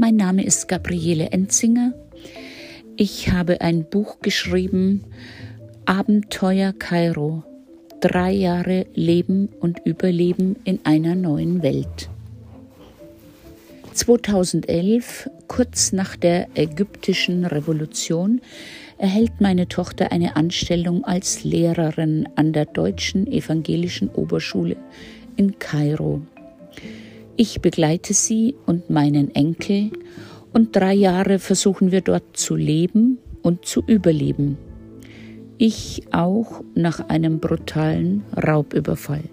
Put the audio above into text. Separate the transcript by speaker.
Speaker 1: Mein Name ist Gabriele Enzinger. Ich habe ein Buch geschrieben, Abenteuer Kairo. Drei Jahre Leben und Überleben in einer neuen Welt. 2011, kurz nach der ägyptischen Revolution, erhält meine Tochter eine Anstellung als Lehrerin an der Deutschen Evangelischen Oberschule in Kairo. Ich begleite sie und meinen Enkel und drei Jahre versuchen wir dort zu leben und zu überleben. Ich auch nach einem brutalen Raubüberfall.